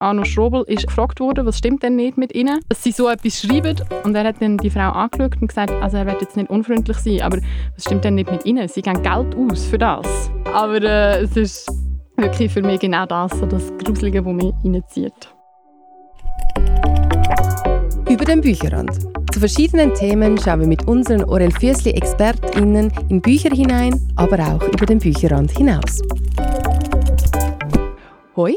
Arno Strobel ist gefragt worden, was stimmt denn nicht mit ihnen, dass sie so etwas schreiben. Und er hat dann die Frau angeschaut und gesagt, also er wird jetzt nicht unfreundlich sein, aber was stimmt denn nicht mit ihnen? Sie geben Geld aus für das. Aber äh, es ist wirklich für mich genau das, so das Gruselige, das mich reinzieht. Über den Bücherrand. Zu verschiedenen Themen schauen wir mit unseren Orel Füßli ExpertInnen in Bücher hinein, aber auch über den Bücherrand hinaus. Hoi,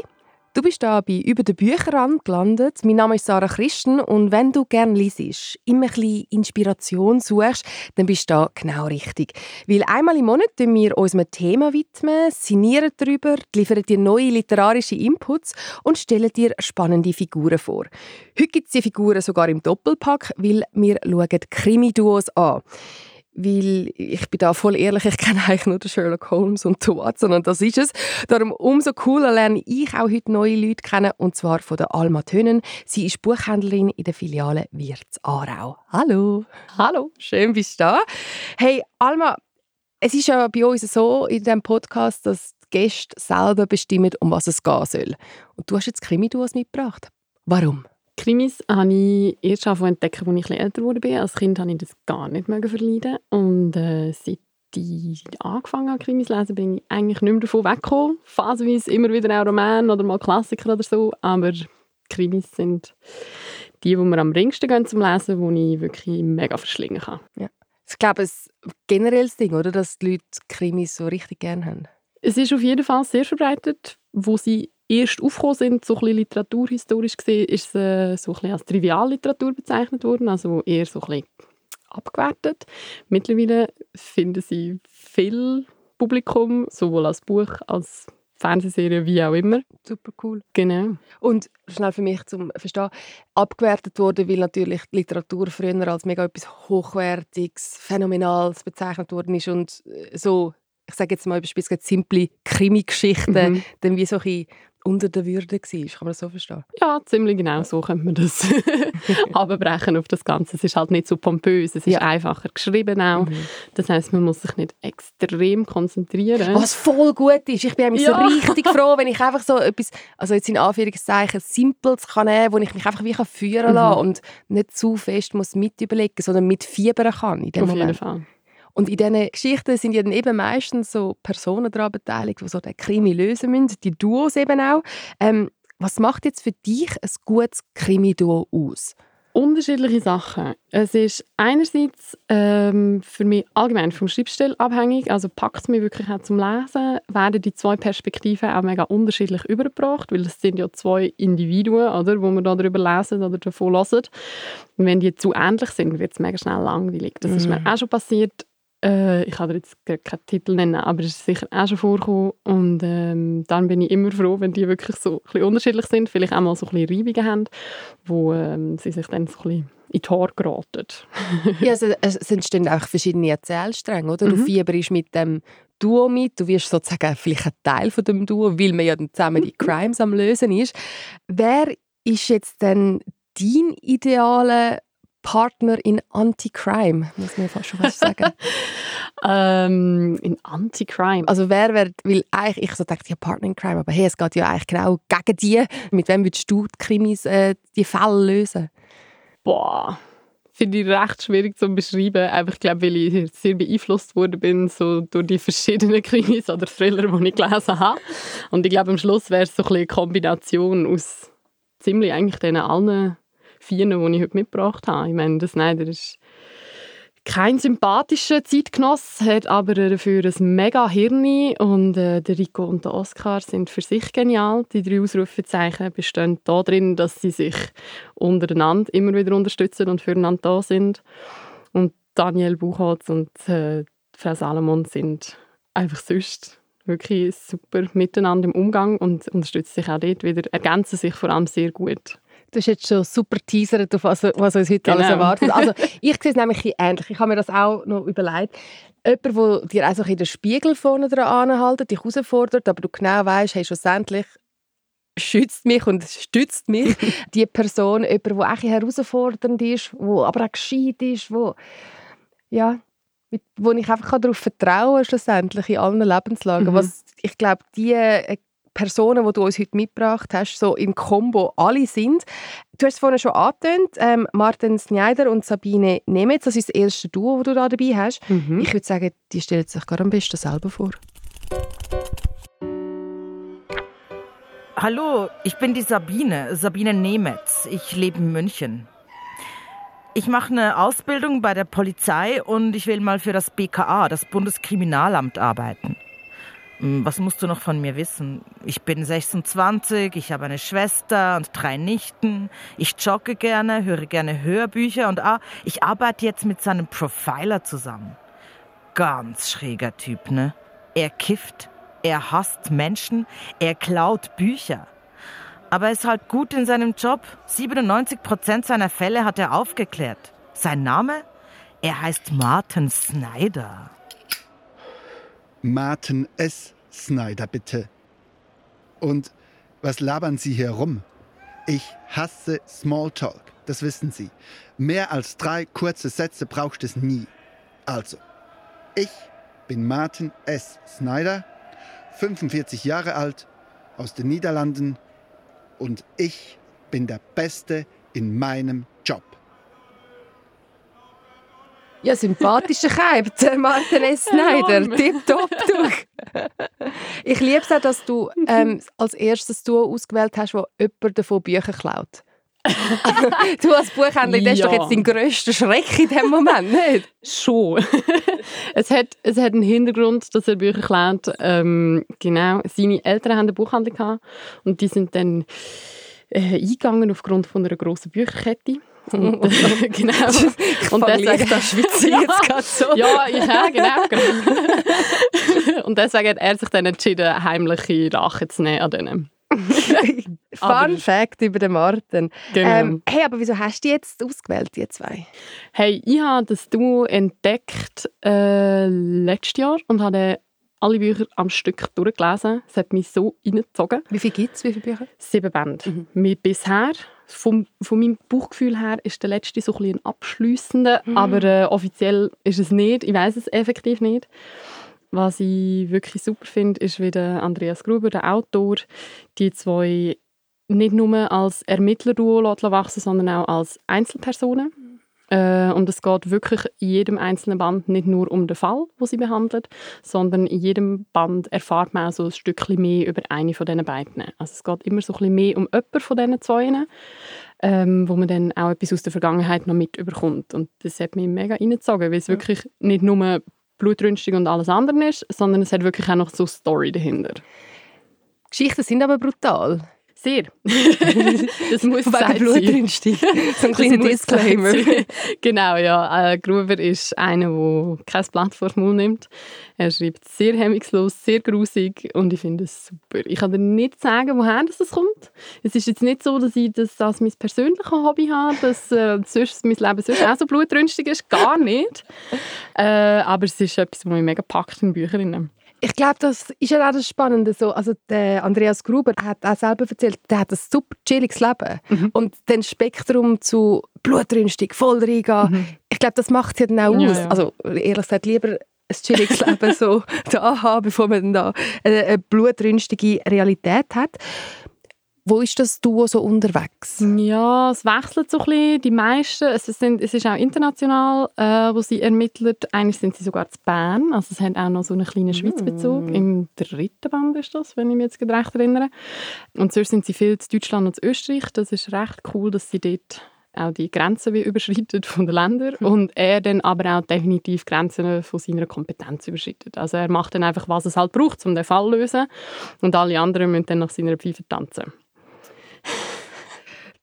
Du bist da bei «Über den Bücherrand» gelandet. Mein Name ist Sarah Christen und wenn du gerne liest, immer ein bisschen Inspiration suchst, dann bist du da genau richtig. Weil einmal im Monat widmen wir uns einem Thema, widmen, sinnieren darüber, liefern dir neue literarische Inputs und stellen dir spannende Figuren vor. Heute gibt es die Figuren sogar im Doppelpack, weil wir schauen Krimi-Duos an weil ich bin da voll ehrlich, ich kenne eigentlich nur den Sherlock Holmes und den Watson und das ist es. Darum umso cooler lerne ich auch heute neue Leute kennen und zwar von der Alma Tönen. Sie ist Buchhändlerin in der Filiale Wirts Aarau. Hallo. Hallo. Schön bist du da. Hey Alma, es ist ja bei uns so in diesem Podcast, dass die Gäste selber bestimmen, um was es gehen soll. Und du hast jetzt Krimi-Duos mitgebracht. Warum? Krimis habe ich erst entdeckt, als ich etwas älter wurde. Als Kind habe ich das gar nicht mehr verleiden. Und äh, seit ich angefangen habe, Krimis zu lesen, bin ich eigentlich nicht mehr davon weggekommen. Phasenweise immer wieder auch Roman oder mal Klassiker oder so. Aber Krimis sind die, die mir am ringsten gehen zum Lesen, die ich wirklich mega verschlingen kann. Ja. Ich glaube, es ist ein generelles Ding, oder? dass die Leute Krimis so richtig gerne haben. Es ist auf jeden Fall sehr verbreitet. Wo sie erst aufgekommen sind, so ein bisschen literaturhistorisch gesehen, ist es äh, so ein bisschen als Trivialliteratur bezeichnet worden, also eher so ein bisschen abgewertet. Mittlerweile finden sie viel Publikum, sowohl als Buch als Fernsehserie wie auch immer. Super cool. Genau. Und schnell für mich zum Verstehen, abgewertet wurde, weil natürlich die Literatur früher als mega etwas Hochwertiges, Phänomenales bezeichnet worden ist und äh, so, ich sage jetzt mal beispielsweise simple Krimi-Geschichten, mhm. dann wie so ein unter der Würde war. Kann man das so verstehen? Ja, ziemlich genau so könnte man das abbrechen auf das Ganze. Es ist halt nicht so pompös, es ist ja. einfacher geschrieben auch. Mhm. Das heißt, man muss sich nicht extrem konzentrieren. Was voll gut ist. Ich bin ja. so richtig froh, wenn ich einfach so etwas, also jetzt in Anführungszeichen, Simples kann nehmen, wo ich mich einfach wie führen kann mhm. und nicht zu fest muss mit überlegen, sondern mit fiebern kann in dem auf Moment. jeden Fall. Und in diesen Geschichten sind ja dann eben meistens so Personen daran beteiligt, die so den Krimi lösen müssen, die Duos eben auch. Ähm, was macht jetzt für dich ein gutes Krimi-Duo aus? Unterschiedliche Sachen. Es ist einerseits ähm, für mich allgemein vom Schreibstil abhängig, also packt es mich wirklich auch zum Lesen, werden die zwei Perspektiven auch mega unterschiedlich übergebracht, weil es sind ja zwei Individuen, oder, wo man darüber lesen oder davon hören. Und wenn die zu ähnlich sind, wird es mega schnell langweilig. Das mm. ist mir mhm. auch schon passiert äh, ich kann dir jetzt keinen Titel nennen, aber es ist sicher auch schon vorgekommen. Und ähm, dann bin ich immer froh, wenn die wirklich so ein bisschen unterschiedlich sind, vielleicht auch mal so ein bisschen Reibungen haben, wo ähm, sie sich dann so ein bisschen in die Haare geraten. ja, also, es entstehen auch verschiedene Erzählstränge, oder? Mhm. Du fieberst mit dem Duo mit, du wirst sozusagen vielleicht ein Teil von dem Duo, weil man ja dann zusammen die Crimes am Lösen ist. Wer ist jetzt denn dein idealer Partner in Anti-Crime, muss man fast schon was sagen. ähm, in Anti-Crime? Also wer wird, weil eigentlich, ich so dachte, ja Partner in Crime, aber hey, es geht ja eigentlich genau gegen die. Mit wem würdest du die Krimis, äh, die Fälle lösen? Boah, finde ich recht schwierig zu beschreiben. Einfach, ich glaube, weil ich sehr beeinflusst worden bin so durch die verschiedenen Krimis oder Thriller, die ich gelesen habe. Und ich glaube, am Schluss wäre es so ein eine Kombination aus ziemlich eigentlich den allen vier, die ich heute mitgebracht habe. Ich meine, der Snyder ist kein sympathischer Zeitgenoss, hat aber dafür ein mega Hirn und äh, der Rico und der Oscar sind für sich genial. Die drei Ausrufezeichen bestehen darin, dass sie sich untereinander immer wieder unterstützen und füreinander da sind. Und Daniel Buchholz und äh, Frau Salomon sind einfach sonst wirklich super miteinander im Umgang und unterstützen sich auch dort wieder, ergänzen sich vor allem sehr gut. Du hast jetzt schon super teasert, auf was, was uns heute genau. alles erwartet. Also, ich sehe es nämlich ähnlich. Ich habe mir das auch noch überlegt. Jemand, der dir auch so in den Spiegel vorne dran anhält, dich herausfordert, aber du genau weißt, hey, schlussendlich schützt mich und stützt mich die Person, jemand, der auch herausfordernd ist, wo aber auch gescheit ist, wo, ja, mit, wo ich einfach darauf vertrauen kann, schlussendlich in allen Lebenslagen. Mhm. Was, ich glaube, die Personen, die du uns heute mitgebracht hast, so im Kombo alle sind. Du hast es vorhin schon angetönt, ähm, Martin Schneider und Sabine Nemetz, das ist das erste Duo, das du da dabei hast. Mhm. Ich würde sagen, die stellen sich gerade am besten selber vor. Hallo, ich bin die Sabine, Sabine Nemetz. Ich lebe in München. Ich mache eine Ausbildung bei der Polizei und ich will mal für das BKA, das Bundeskriminalamt, arbeiten. Hm, was musst du noch von mir wissen? Ich bin 26, ich habe eine Schwester und drei Nichten. Ich jogge gerne, höre gerne Hörbücher und ah, ich arbeite jetzt mit seinem Profiler zusammen. Ganz schräger Typ, ne? Er kifft, er hasst Menschen, er klaut Bücher. Aber er ist halt gut in seinem Job. 97 Prozent seiner Fälle hat er aufgeklärt. Sein Name? Er heißt Martin Snyder. Martin S. Snyder, bitte. Und was labern Sie hier rum? Ich hasse Smalltalk, das wissen Sie. Mehr als drei kurze Sätze braucht es nie. Also, ich bin Martin S. Snyder, 45 Jahre alt, aus den Niederlanden, und ich bin der Beste in meinem Ja, sympathischer Keib, Martin S. Snyder. Tipptopp, du. Ich liebe es auch, dass du ähm, als erstes du ausgewählt hast, wo jemand davon Bücher klaut. du als Buchhändler, das ist doch jetzt dein grösster Schreck in dem Moment, nicht? Schon. es, hat, es hat einen Hintergrund, dass er Bücher klaut. Ähm, genau, seine Eltern haben eine Buchhandlung gehabt und die sind dann äh, eingegangen aufgrund von einer grossen Bücherkette. Und, genau. Ich und deswegen das Schweizer ja, jetzt gerade so. Ja, ja, genau. genau. und deswegen hat er sich dann entschieden, heimliche Rache zu nehmen an denen. Fun Fact über den Martin. Genau. Ähm, hey, aber wieso hast du jetzt ausgewählt, die zwei? Hey, ich habe das Duo entdeckt äh, letztes Jahr und habe alle Bücher am Stück durchgelesen. Es hat mich so reingezogen. Wie viele gibt es? Wie viele Bücher? Sieben Bände. Mhm. bisher, vom, von meinem Bauchgefühl her, ist der letzte so ein, ein abschliessender, mhm. aber äh, offiziell ist es nicht. Ich weiß es effektiv nicht. Was ich wirklich super finde, ist, wie der Andreas Gruber, der Autor, die zwei nicht nur als Ermittlerduo wachsen sondern auch als Einzelpersonen. Äh, und es geht wirklich in jedem einzelnen Band nicht nur um den Fall, wo sie behandelt, sondern in jedem Band erfahrt man auch so ein Stückchen mehr über eine von diesen beiden. Also es geht immer so ein bisschen mehr um jemanden von diesen zwei, ähm, wo man dann auch etwas aus der Vergangenheit noch mit überkommt. Und das hat mich mega reingezogen, weil es ja. wirklich nicht nur blutrünstig und alles andere ist, sondern es hat wirklich auch noch so eine Story dahinter. Geschichten sind aber brutal. Sehr. das muss sein. Blutrünstig. so ein kleiner Disclaimer. genau, ja. Äh, Gruber ist einer, der kein Blatt vor den Mund nimmt. Er schreibt sehr hemmungslos, sehr grusig und ich finde es super. Ich kann dir nicht sagen, woher das kommt. Es ist jetzt nicht so, dass ich das als mein persönliches Hobby habe, dass äh, sonst, mein Leben sonst auch so blutrünstig ist. Gar nicht. Äh, aber es ist etwas, was mich mega packt in Büchern. Ich glaube, das ist ja auch das Spannende. So. Also der Andreas Gruber hat auch selber erzählt, der hat ein super chilliges Leben. Mhm. Und dann Spektrum zu blutrünstig, voll reingehen, mhm. ich glaube, das macht es ja dann auch ja, aus. Ja. Also ehrlich gesagt, lieber ein chilliges Leben so da haben, bevor man dann da eine, eine blutrünstige Realität hat. Wo ist das Duo so unterwegs? Ja, es wechselt so ein bisschen. Die meisten, es, sind, es ist auch international, äh, wo sie ermittelt. Eigentlich sind sie sogar zu Bern. Also es hat auch noch so einen kleinen Schweizbezug. Mm. Im dritten Band ist das, wenn ich mich jetzt recht erinnere. Und sonst sind sie viel zu Deutschland und zu Österreich. Das ist recht cool, dass sie dort auch die Grenzen wie überschreitet von den Ländern mhm. und er dann aber auch definitiv Grenzen von seiner Kompetenz überschreitet. Also er macht dann einfach, was es halt braucht, um den Fall zu lösen und alle anderen müssen dann nach seiner Pfeife tanzen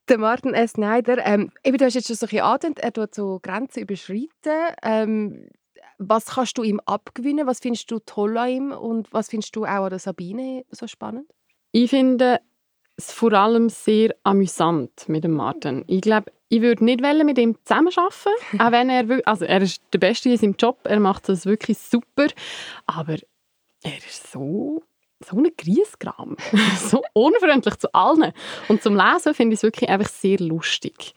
der Martin S. Schneider, ähm, eben, du hast jetzt schon so ein bisschen angedeutet, er tut so Grenzen überschreiten. Ähm, was kannst du ihm abgewinnen? Was findest du toll an ihm? Und was findest du auch an der Sabine so spannend? Ich finde es vor allem sehr amüsant mit dem Martin. Ich glaube, ich würde nicht mit ihm zusammenarbeiten, auch wenn er also er ist der Beste in seinem Job, er macht das wirklich super, aber er ist so so ein Griesgram. so unfreundlich zu allen. Und zum Lesen finde ich es wirklich einfach sehr lustig.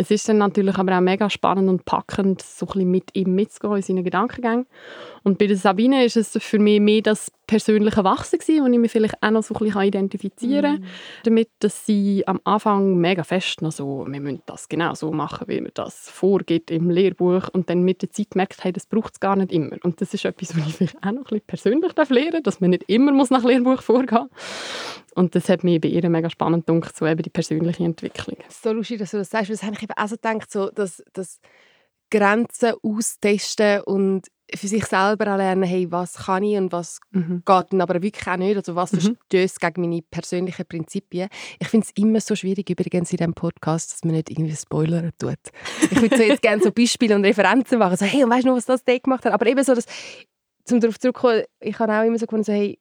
Es ist dann natürlich aber auch mega spannend und packend, so ein bisschen mit ihm mitzugehen in seinen Gedankengängen. Und bei der Sabine ist es für mich mehr das persönliche Wachsen gewesen, wo ich mich vielleicht auch noch so ein bisschen identifizieren kann. Mm. Damit, dass sie am Anfang mega fest noch so, wir müssen das genau so machen, wie man das vorgibt im Lehrbuch. Und dann mit der Zeit merkt, hey, das braucht es gar nicht immer. Und das ist etwas, was ich vielleicht auch noch ein bisschen persönlich lernen darf, dass man nicht immer muss nach Lehrbuch vorgehen muss. Und das hat mich bei ihr mega spannend gedacht, so eben die persönliche Entwicklung. So lustig, dass du das sagst, weil das habe ich eben auch so gedacht, so, dass, dass Grenzen austesten und für sich selber lernen, hey, was kann ich und was mhm. geht aber wirklich auch nicht, also was mhm. verstößt gegen meine persönlichen Prinzipien. Ich finde es immer so schwierig, übrigens in diesem Podcast, dass man nicht irgendwie Spoiler tut. Ich würde so jetzt gerne so Beispiele und Referenzen machen, so hey, und weißt du noch, was das Day gemacht hat? Aber eben so, dass, zum darauf zurückzukommen, ich habe auch immer so gefunden, so, hey,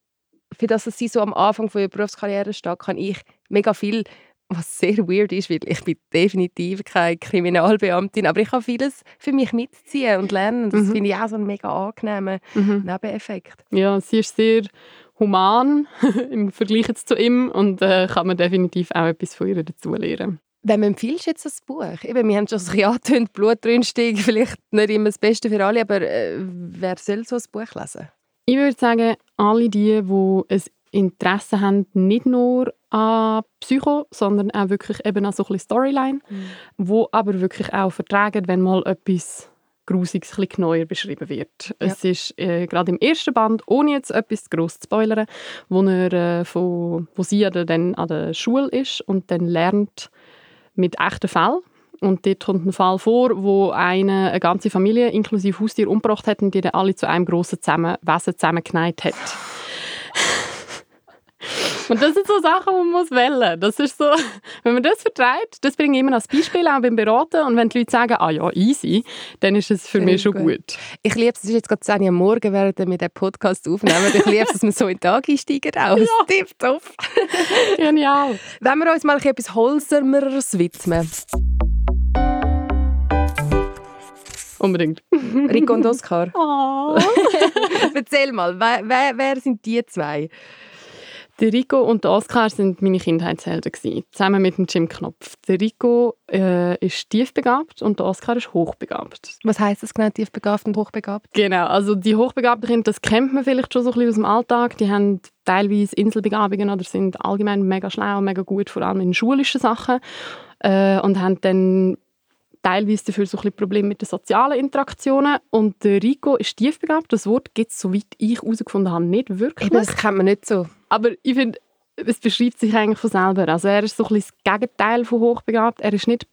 für das, dass sie so am Anfang von ihrer Berufskarriere steht, kann ich mega viel, was sehr weird ist, weil ich bin definitiv keine Kriminalbeamtin, aber ich kann vieles für mich mitziehen und lernen. Das mhm. finde ich auch so einen mega angenehmen mhm. Nebeneffekt. Ja, sie ist sehr human im Vergleich zu ihm und äh, kann man definitiv auch etwas von ihr dazu lernen. Wem empfiehlst du jetzt das Buch? Eben, wir haben schon ein angetönt, Blut vielleicht nicht immer das Beste für alle, aber äh, wer soll so ein Buch lesen? Ich würde sagen, alle die, die ein Interesse haben, nicht nur an Psycho, sondern auch wirklich eben an so ein Storyline, mhm. wo aber wirklich auch vertragen, wenn mal etwas Grusiges ein neuer beschrieben wird. Ja. Es ist äh, gerade im ersten Band, ohne jetzt etwas groß zu spoilern, wo, er, äh, von, wo sie dann an der Schule ist und dann lernt mit echten Fällen und dort kommt ein Fall vor, wo eine, eine ganze Familie inklusive Haustier umgebracht hat und die dann alle zu einem grossen zusammen, Wesen zusammengenäht hat. Und das sind so Sachen, die man muss wählen. Das ist so, wenn man das vertreibt, das bringe ich immer als Beispiel auch beim Beraten. Und wenn die Leute sagen, ah ja, easy, dann ist es für Sehr mich schon gut. gut. Ich liebe es, es ist jetzt gerade 10 Uhr morgen, während wir den Podcast aufnehmen. Ich liebe es, dass wir so in den Tag einsteigen. Auch. Ja. Tipptopp. Genial. Wenn wir uns mal etwas Holzermeres widmen. Unbedingt. Rico und Oscar. Oh. Erzähl mal, wer, wer, wer, sind die zwei? Der Rico und der Oscar sind meine Kindheitshelden gewesen, zusammen mit dem Jim Knopf. Der Rico äh, ist tiefbegabt und der Oscar ist hochbegabt. Was heißt das genau, tiefbegabt und hochbegabt? Genau, also die hochbegabten Kinder, das kennt man vielleicht schon so ein bisschen aus dem Alltag. Die haben teilweise Inselbegabungen oder sind allgemein mega schlau und mega gut, vor allem in schulischen Sachen. Äh, und haben dann teilweise dafür so ein Probleme mit den sozialen Interaktionen. Und der Rico ist tiefbegabt. Das Wort gibt es, soweit ich herausgefunden habe, nicht wirklich. das kennt man nicht so. Aber ich finde, es beschreibt sich eigentlich von selber. Also er ist so ein das Gegenteil von hochbegabt. Er ist nicht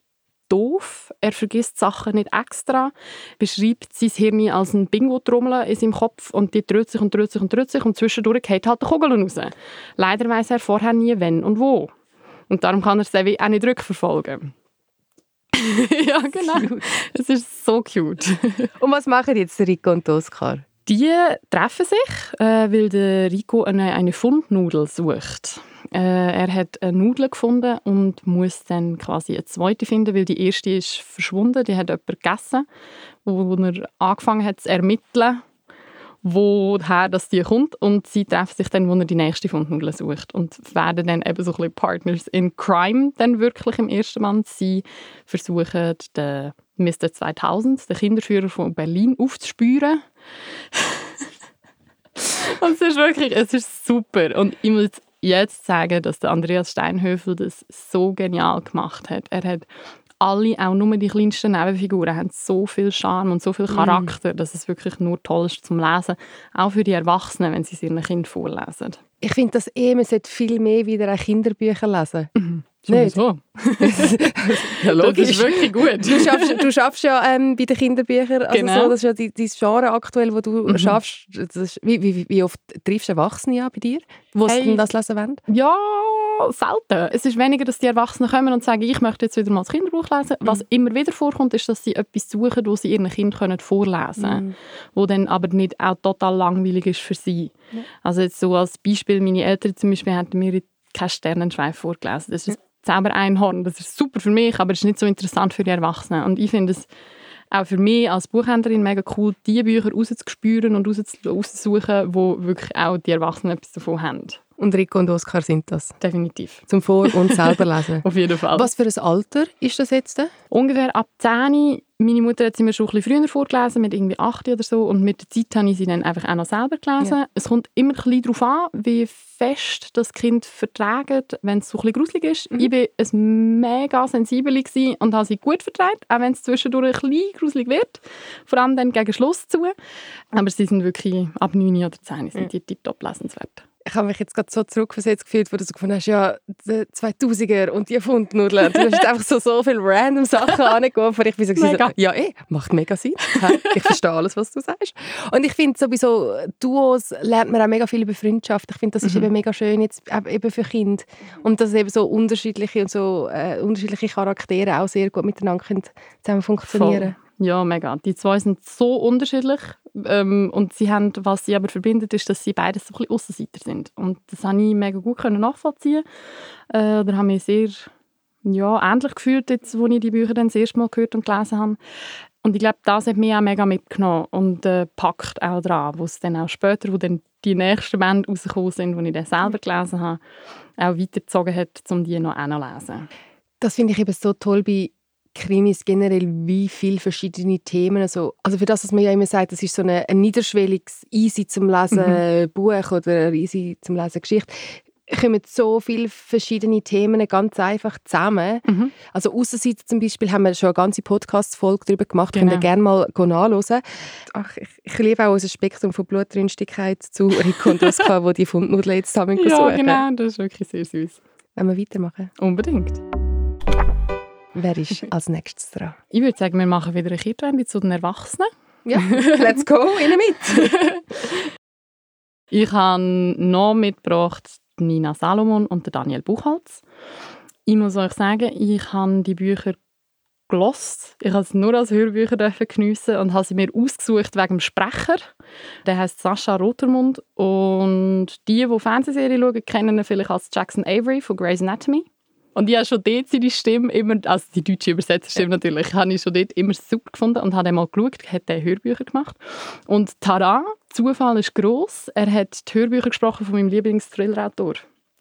doof, er vergisst Sachen nicht extra, beschreibt sein Hirn als ein Bingo-Trommel in seinem Kopf und die dreht sich und dreht sich und dreht sich und zwischendurch geht halt der Kugel raus. Leider weiß er vorher nie, wenn und wo. Und darum kann er es auch nicht rückverfolgen. ja, genau. Es ist so cute. und was machen jetzt Rico und Oskar? Die treffen sich, äh, weil der Rico eine, eine Fundnudel sucht. Äh, er hat eine Nudel gefunden und muss dann quasi eine zweite finden, weil die erste ist verschwunden. Die hat jemand gegessen, wo er angefangen hat zu ermitteln woher das die kommt und sie treffen sich dann, wo er die nächste Fundnudel sucht und werden dann eben so ein bisschen Partners in Crime dann wirklich im ersten Band. Sie versuchen den Mr. 2000, den Kinderführer von Berlin, aufzuspüren. und es ist wirklich, es ist super und ich muss jetzt sagen, dass der Andreas Steinhöfel das so genial gemacht hat. Er hat alle, auch nur die kleinsten Nebenfiguren, haben so viel Charme und so viel mm. Charakter, mm. dass es wirklich nur toll ist zum Lesen. Auch für die Erwachsenen, wenn sie es ihren Kindern vorlesen. Ich finde, dass eh, man viel mehr wieder Kinderbücher lesen mhm. Nicht? So. ja, logisch. Das ist wirklich gut. Du schaffst, du schaffst ja ähm, bei den Kinderbüchern, also genau. so, das ist ja die Genre aktuell, wo du mhm. schaffst. Ist, wie, wie, wie, oft triffst du Erwachsene an bei dir, die hey. das lesen wollen? Ja, selten. Es ist weniger, dass die Erwachsenen kommen und sagen, ich möchte jetzt wieder mal das Kinderbuch lesen. Mhm. Was immer wieder vorkommt, ist, dass sie etwas suchen, wo sie ihren Kindern vorlesen können. Mhm. Wo dann aber nicht auch total langweilig ist für sie. Ja. Also jetzt so als Beispiel, meine Eltern zum Beispiel hatten mir kein Sternenschweif vorgelesen. Das ist Zaubereinhorn. Das ist super für mich, aber es ist nicht so interessant für die Erwachsenen. Und ich finde es auch für mich als Buchhändlerin mega cool, die Bücher rauszuspüren und rauszusuchen, wo wirklich auch die Erwachsenen etwas davon haben. Und Rico und Oskar sind das. Definitiv. Zum Vor- und selber lesen. Auf jeden Fall. Was für ein Alter ist das jetzt? Ungefähr ab 10. Meine Mutter hat sie mir schon ein bisschen früher vorgelesen, mit irgendwie 8 oder so. Und mit der Zeit habe ich sie dann einfach auch noch selber gelesen. Ja. Es kommt immer ein bisschen darauf an, wie fest das Kind verträgt, wenn es so ein bisschen gruselig ist. Mhm. Ich war ein mega sensibel und habe sie gut verträgt, auch wenn es zwischendurch ein bisschen gruselig wird. Vor allem dann gegen Schluss zu. Aber sie sind wirklich ab 9 oder 10 sind die tiptop lesenswert. Ich habe mich jetzt gerade so zurückversetzt gefühlt, wo du so gefunden hast, ja, die 2000er und die Fundnudeln. Du hast einfach so, so viele random Sachen angeguckt, wo ich wie so habe, ja, eh, macht mega Sinn. Ich verstehe alles, was du sagst. Und ich finde sowieso, Duos lernt man auch mega viel über Freundschaft. Ich finde, das ist eben mega schön jetzt eben für Kinder. Und dass eben so unterschiedliche und so äh, unterschiedliche Charaktere auch sehr gut miteinander können zusammen funktionieren. Voll. Ja, mega. Die zwei sind so unterschiedlich. Ähm, und sie haben, was sie aber verbindet, ist, dass sie beide so ein bisschen Aussenseiter sind. Und das habe ich mega gut nachvollziehen. Äh, oder habe mich sehr ja, ähnlich gefühlt, jetzt, als ich die Bücher dann das erste Mal gehört und gelesen habe. Und ich glaube, das hat mich auch mega mitgenommen und äh, packt auch dran, wo es dann auch später, wo dann die nächsten Bände rausgekommen sind, die ich dann selber gelesen habe, auch weitergezogen hat, um die noch zu lesen. Das finde ich eben so toll bei Krimis generell, wie viele verschiedene Themen. Also, also für das, was man ja immer sagt, das ist so eine, ein niederschwelliges, easy zum Lesen Buch oder eine easy zum Lesen Geschichte kommen so viele verschiedene Themen ganz einfach zusammen. Mhm. Also Aussenseiter zum Beispiel haben wir schon eine ganze Podcast-Folge darüber gemacht. Genau. Könnt ihr gerne mal nachhören. Ach, ich, ich liebe auch unser Spektrum von Blutrünstigkeit zu Rico und Oskar, die die Fundnudeln jetzt zusammen Ja, genau, das ist wirklich sehr süß. Wenn wir weitermachen. Unbedingt. Wer ist als nächstes dran? Ich würde sagen, wir machen wieder eine Kehrtwende zu den Erwachsenen. Ja, let's go, innen mit. Ich habe noch mitgebracht Nina Salomon und Daniel Buchholz. Ich muss euch sagen, ich habe die Bücher gelost. Ich habe sie nur als Hörbücher geniessen und habe sie mir ausgesucht wegen dem Sprecher. Der heißt Sascha Rotermund und die, die Fernsehserien schauen, kennen ihn vielleicht als Jackson Avery von Grey's Anatomy. Und ich habe schon dort seine Stimme immer, also die deutsche Übersetzerstimme natürlich, habe ich schon dort immer super gefunden und habe mal geschaut, hat er Hörbücher gemacht. Und tada, Zufall ist gross, er hat die Hörbücher gesprochen von meinem Lieblings-Thriller-Autor.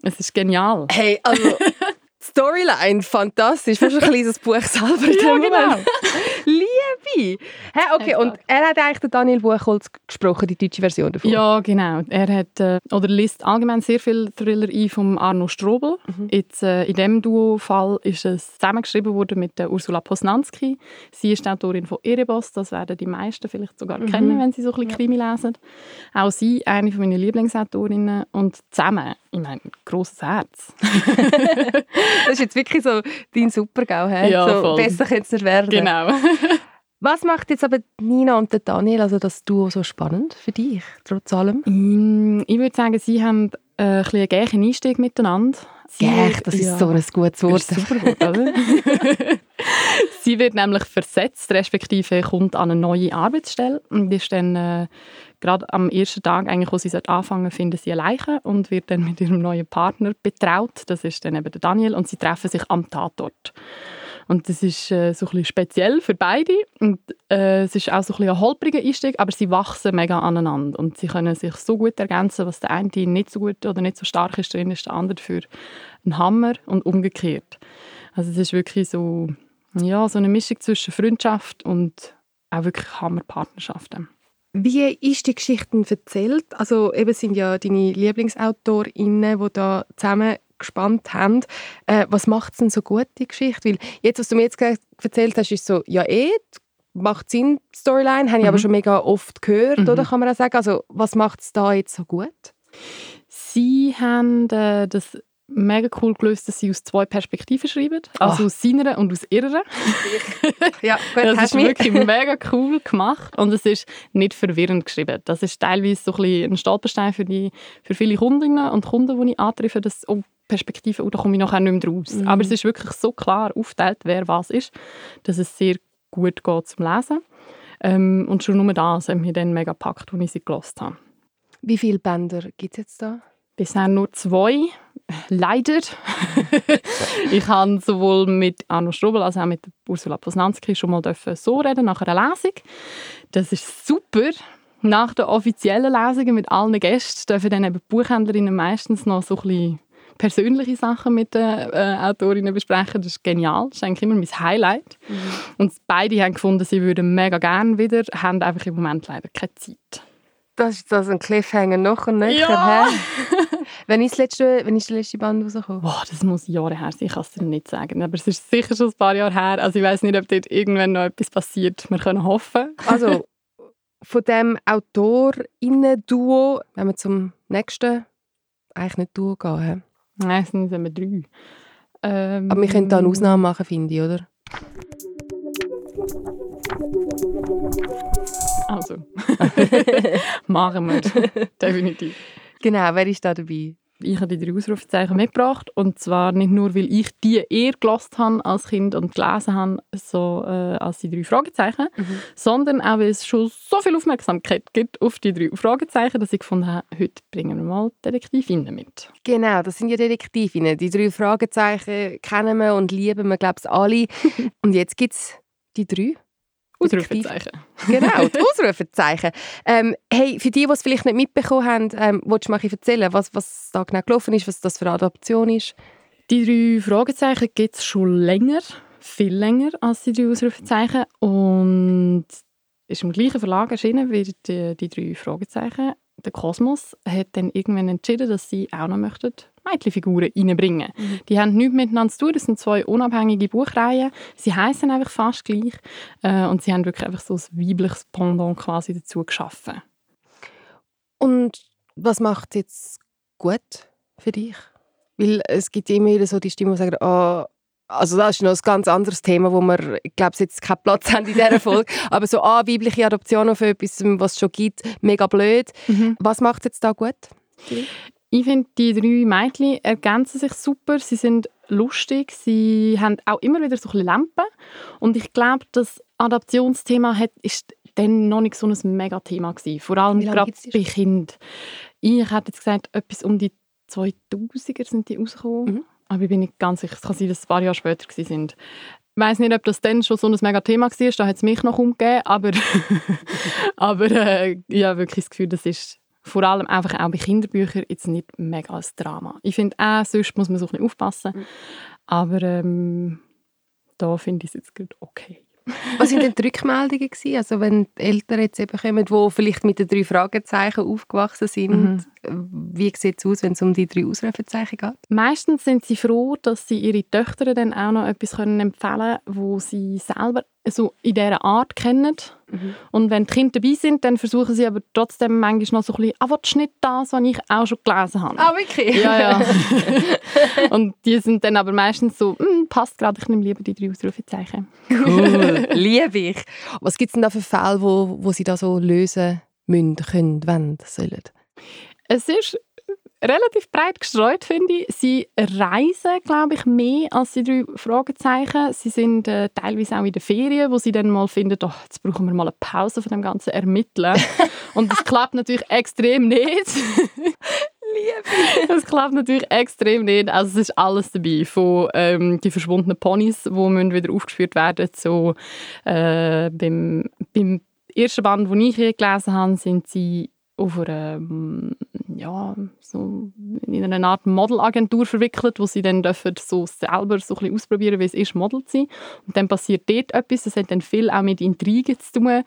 Es ist genial. Hey, also Storyline, fantastisch. Fast ein kleines Buch selber. Ja, genau. Liebe! Hey, okay, und er hat eigentlich den Daniel Buchholz gesprochen, die deutsche Version davon. Ja, genau. Er hat, äh, oder liest allgemein sehr viele Thriller ein von Arno Strobel. Jetzt, äh, in diesem Duo-Fall ist es zusammengeschrieben worden mit der Ursula Posnanski. Sie ist die Autorin von Erebos. Das werden die meisten vielleicht sogar kennen, wenn sie so ein bisschen Krimi lesen. Auch sie, eine von meinen Lieblingsautorinnen. Und zusammen, ich meine, grosses Herz. Das ist jetzt wirklich so dein Supergau. Hey? Ja, so, voll. besser könnte es nicht werden. Genau. Was macht jetzt aber Nina und Daniel, also das Duo, so spannend für dich, trotz allem? Mm, Ich würde sagen, sie haben äh, ein bisschen einen gleichen Einstieg miteinander. Sie- Gäch, das ist Ja. so ein gutes Wort. Ist ein super Wort, oder? sie wird nämlich versetzt, respektive kommt an eine neue Arbeitsstelle und ist dann äh, gerade am ersten Tag, eigentlich, wo sie anfangen findet sie eine Leiche und wird dann mit ihrem neuen Partner betraut. Das ist dann eben der Daniel und sie treffen sich am Tatort. Und das ist äh, so ein speziell für beide. Und äh, es ist auch so ein, ein holpriger Einstieg, aber sie wachsen mega aneinander. Und sie können sich so gut ergänzen, was der eine nicht so gut oder nicht so stark ist drin, ist der andere für einen Hammer und umgekehrt. Also es ist wirklich so, ja, so eine Mischung zwischen Freundschaft und auch wirklich Hammerpartnerschaften. Wie ist die Geschichte erzählt? Also eben sind ja deine Lieblingsautorinnen, die da zusammen gespannt haben. Äh, was macht es denn so gut, die Geschichte? Weil jetzt, was du mir jetzt gerade erzählt hast, ist so, ja eh, macht Sinn, die Storyline, habe ich aber Mhm. schon mega oft gehört, Mhm. oder kann man auch sagen. Also was macht es da jetzt so gut? Sie haben äh, das mega cool gelöst, dass sie aus zwei Perspektiven schreiben. Also Ah. aus seiner und aus ihrer. Ja, gut, Das ist mich. wirklich mega cool gemacht und es ist nicht verwirrend geschrieben. Das ist teilweise so ein, bisschen ein Stolperstein für, die, für viele Kundinnen und Kunden, die ich antreffe, dass oh, Perspektive, oh, da komme ich nachher nicht mehr raus. Mhm. Aber es ist wirklich so klar aufgeteilt, wer was ist, dass es sehr gut geht zum Lesen. Ähm, und schon nur das hat mich dann mega gepackt, als ich sie gelesen habe. Wie viele Bänder gibt es jetzt da? Bisher nur zwei. Leider. ich habe sowohl mit Arno Strobel als auch mit Ursula Posnanski schon mal dürfen so reden nach einer Lesung. Das ist super. Nach den offiziellen Lesungen mit allen Gästen dürfen dann eben Buchhändlerinnen meistens noch so ein bisschen persönliche Sachen mit den äh, Autorinnen besprechen. Das ist genial. Das ist eigentlich immer mein Highlight. Mhm. Und beide haben gefunden, sie würden mega gerne wieder, haben einfach im Moment leider keine Zeit. Das ist das ein Cliffhanger noch und nöcher. Ja. Wann ist, letzte, wann ist der letzte Band rausgekommen? Boah, das muss Jahre her sein, ich kann es dir nicht sagen. Aber es ist sicher schon ein paar Jahre her. Also ich weiß nicht, ob dort irgendwann noch etwas passiert. Wir können hoffen. Also von dem AutorInnen-Duo, wenn wir zum nächsten, eigentlich nicht Duo gehen. Nein, es sind wir drei. Ähm, Aber wir können da eine Ausnahme machen, finde ich, oder? Also, machen wir. Definitiv. Genau, wer ist da dabei? Ich habe die drei Ausrufezeichen mitgebracht. Und zwar nicht nur, weil ich die eher gelost habe als Kind und gelesen habe, so, äh, als die drei Fragezeichen, mhm. sondern auch, weil es schon so viel Aufmerksamkeit gibt auf die drei Fragezeichen, dass ich gefunden habe, heute bringen wir mal Detektivinnen mit. Genau, das sind ja Detektivinnen. Die drei Fragezeichen kennen wir und lieben wir, glaube ich, alle. und jetzt gibt es die drei Ausrufezeichen. genau, die Ausrufezeichen. Ähm, hey, für die, die es vielleicht nicht mitbekommen haben, ähm, willst du mal erzählen, was, was da genau gelaufen ist, was das für eine Adaption ist? Die drei Fragezeichen gibt es schon länger, viel länger als die drei Ausrufezeichen und ist im gleichen Verlag erschienen wie die, die drei Fragezeichen. Der Kosmos hat dann irgendwann entschieden, dass sie auch noch möchten Mädchenfiguren reinbringen. Mhm. Die haben nichts miteinander zu tun. Das sind zwei unabhängige Buchreihen. Sie heißen einfach fast gleich. Äh, und sie haben wirklich einfach so ein weibliches Pendant quasi dazu geschaffen. Und was macht es jetzt gut für dich? Weil es gibt immer wieder so die Stimme, die sagen, oh, also das ist noch ein ganz anderes Thema, wo wir, ich glaube, jetzt keinen Platz haben in dieser Folge. Aber so, ah, weibliche Adoption auf etwas, was es schon gibt, mega blöd. Mhm. Was macht es jetzt da gut? Ich finde, die drei Mädchen ergänzen sich super. Sie sind lustig, sie haben auch immer wieder so ein Lampen. Und ich glaube, das Adaptionsthema hat, ist dann noch nicht so ein Mega-Thema gewesen. Vor allem gerade bei Kindern. Ich hätte jetzt gesagt, etwas um die 2000er sind die rausgekommen. Mhm. Aber ich bin nicht ganz sicher. Es kann sein, dass es ein paar Jahre später sind. Ich weiß nicht, ob das dann schon so ein Mega-Thema war. Da hat es mich noch umgegeben. Aber, aber äh, ich habe wirklich das Gefühl, das ist vor allem einfach auch bei Kinderbüchern jetzt nicht mega ein Drama. Ich finde auch, sonst muss man so ein bisschen aufpassen. Mhm. Aber ähm, da finde ich es jetzt gut okay. Was waren denn die Rückmeldungen? Gewesen? Also wenn die Eltern jetzt eben kommen, die vielleicht mit den drei Fragezeichen aufgewachsen sind, mhm. wie sieht es aus, wenn es um die drei Ausrufezeichen geht? Meistens sind sie froh, dass sie ihre Töchter dann auch noch etwas empfehlen können, wo sie selber so in dieser Art kennen. Mhm. Und wenn die Kinder dabei sind, dann versuchen sie aber trotzdem manchmal noch so ein bisschen, ah, willst du nicht das, was ich auch schon gelesen habe? Ah, wirklich? Ja, ja. und die sind dann aber meistens so, hm, passt gerade, ich nehme lieber die drei Ausrufezeichen. Cool, liebe ich. Was gibt es denn da für Fälle, wo, wo sie da so lösen müssen, können, wenn, sollen? Es ist relativ breit gestreut, finde ich. Sie reisen, glaube ich, mehr als die drei Fragezeichen. Sie sind äh, teilweise auch in den Ferien, wo sie dann mal finden, oh, jetzt brauchen wir mal eine Pause von dem ganzen Ermitteln. Und das klappt natürlich extrem nicht. Liebe. Das klappt natürlich extrem nicht. Also es ist alles dabei, von ähm, die verschwundenen Ponys, die wieder aufgeführt werden, so äh, beim, beim ersten Band, den ich hier gelesen habe, sind sie auf einer, ja, so in einer Art Modelagentur verwickelt, wo sie dann dürfen so selber so ein ausprobieren, wie es ist, Model zu sein. Und dann passiert dort etwas, das hat dann viel auch mit Intrigen zu tun.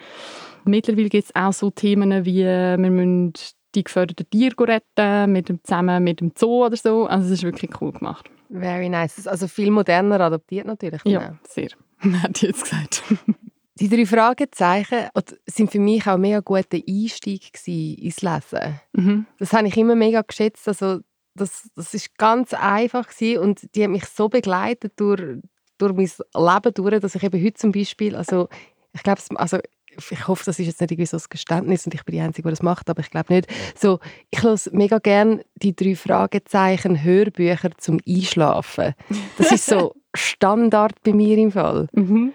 Mittlerweile gibt es auch so Themen wie, wir müssen die geförderten Tiere retten, mit dem, zusammen mit dem Zoo oder so. Also es ist wirklich cool gemacht. Very nice. Also viel moderner adaptiert natürlich. Ja, sehr. Ich jetzt gesagt. Die drei Fragezeichen sind für mich auch ein mega guter Einstieg ins Lesen. Mhm. Das habe ich immer mega geschätzt. Also das, das ist ganz einfach gewesen und die haben mich so begleitet durch, durch mein Leben durch, dass ich eben heute zum Beispiel, also ich glaube, also ich hoffe, das ist jetzt nicht irgendwie so ein Geständnis und ich bin die Einzige, die das macht, aber ich glaube nicht. So, ich höre mega gerne die drei Fragezeichen Hörbücher zum Einschlafen. Das ist so Standard bei mir im Fall. Mhm.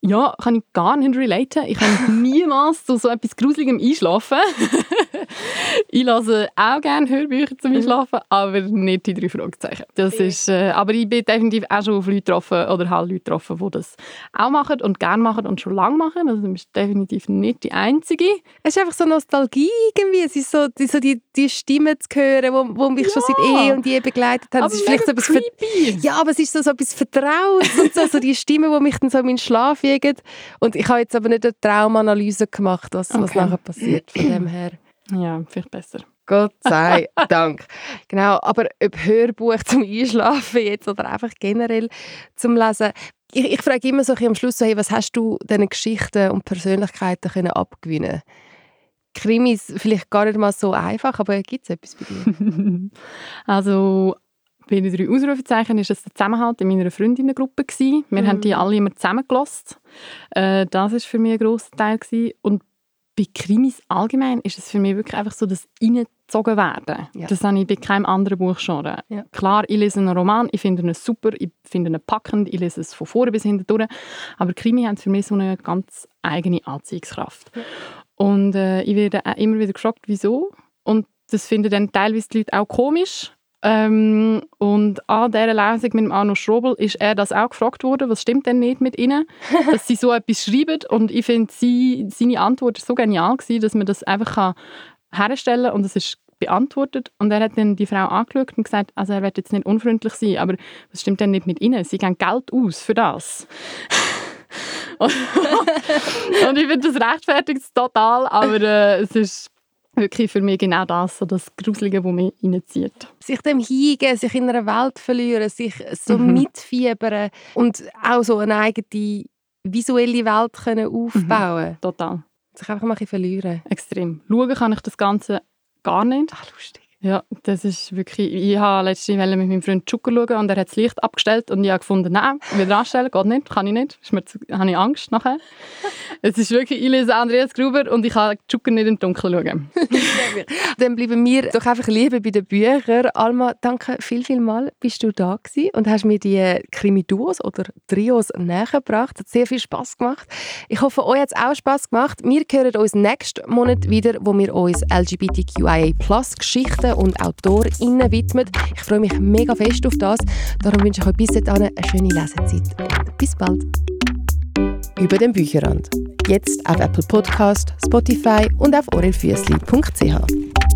Ja, kann ich gar nicht relaten. Ich kann niemals zu so etwas Gruseligem einschlafen. ich lasse auch gerne Hörbücher zum mhm. Einschlafen, aber nicht die drei Fragezeichen. Das ist, äh, aber ich bin definitiv auch schon auf Leute getroffen oder halt Leute getroffen, die das auch machen und gerne machen und schon lange machen. Also du bist definitiv nicht die Einzige. Es ist einfach so Nostalgie irgendwie. Es ist so, die, so die, die Stimmen zu hören, wo, wo mich ja. schon seit eh und je begleitet haben. Aber es ist vielleicht so etwas Ja, aber es ist so, so etwas Vertrautes und so, so die Stimmen, die mich dann so in meinen Schlaf jagen. Und ich habe jetzt aber nicht eine Traumanalyse gemacht, was, okay. was nachher passiert von dem her. Ja, vielleicht besser. Gott sei Dank. Genau, aber ob Hörbuch zum Einschlafen jetzt oder einfach generell zum Lesen. Ich, ich frage immer so am Schluss so, hey, was hast du diesen Geschichten und Persönlichkeiten können abgewinnen Krimis vielleicht gar nicht mal so einfach, aber gibt es etwas bei dir? also bei den drei Ausrufezeichen war es der Zusammenhalt in meiner Freundinnengruppe. Wir mhm. haben die alle immer zusammengelassen. Äh, das war für mich ein grosser Teil. Gewesen. Und bei Krimis allgemein ist es für mich wirklich einfach so das reingezogen werden. Ja. Das habe ich bei keinem anderen Buch schon. Ja. Klar, ich lese einen Roman, ich finde ihn super, ich finde ihn packend, ich lese es von vorne bis hinten durch. Aber Krimi haben für mich so eine ganz eigene Anziehungskraft. Ja. Und äh, ich werde auch immer wieder gefragt, wieso. Und das finden dann teilweise die Leute auch komisch. Ähm, und an dieser Lesung mit Arno Strobel ist er das auch gefragt worden, was stimmt denn nicht mit ihnen, dass sie so etwas schreiben. Und ich finde, seine Antwort war so genial, gewesen, dass man das einfach herstellen kann und es ist beantwortet. Und er hat dann die Frau angeschaut und gesagt, also er wird jetzt nicht unfreundlich sein, aber was stimmt denn nicht mit ihnen? Sie geben Geld aus für das. und, und ich finde, das rechtfertigt es total, aber äh, es ist wirklich für mich genau das, so das Gruselige, das mich reinzieht. Sich dem hingeben, sich in einer Welt verlieren, sich so mhm. mitfiebern und auch so eine eigene visuelle Welt können aufbauen mhm. Total. Sich einfach mal ein verlieren. Extrem. Schauen kann ich das Ganze gar nicht. Ach, lustig. Ja, das ist wirklich... Ich habe letztens mit meinem Freund Zucker schauen und er hat das Licht abgestellt und ich habe gefunden, nein, wieder anstellen, geht nicht, kann ich nicht. Ist mir zu, habe ich Angst nachher. es ist wirklich, ich lese Andreas Gruber und ich kann Zucker nicht im Dunkeln schauen. Dann bleiben wir doch einfach lieber bei den Büchern. Alma, danke viel, viel mal, bist du da gewesen und hast mir die Krimi-Duos oder Trios näher gebracht. Hat sehr viel Spaß gemacht. Ich hoffe, euch hat es auch Spaß gemacht. Wir hören uns nächsten Monat wieder, wo wir uns LGBTQIA-Plus-Geschichten Autoren und Autorinnen widmet. Ich freue mich mega fest auf das. Darum wünsche ich euch bis dahin eine schöne Lesezeit. Bis bald. Über den Bücherrand. Jetzt auf Apple Podcast, Spotify und auf orelfüssli.ch.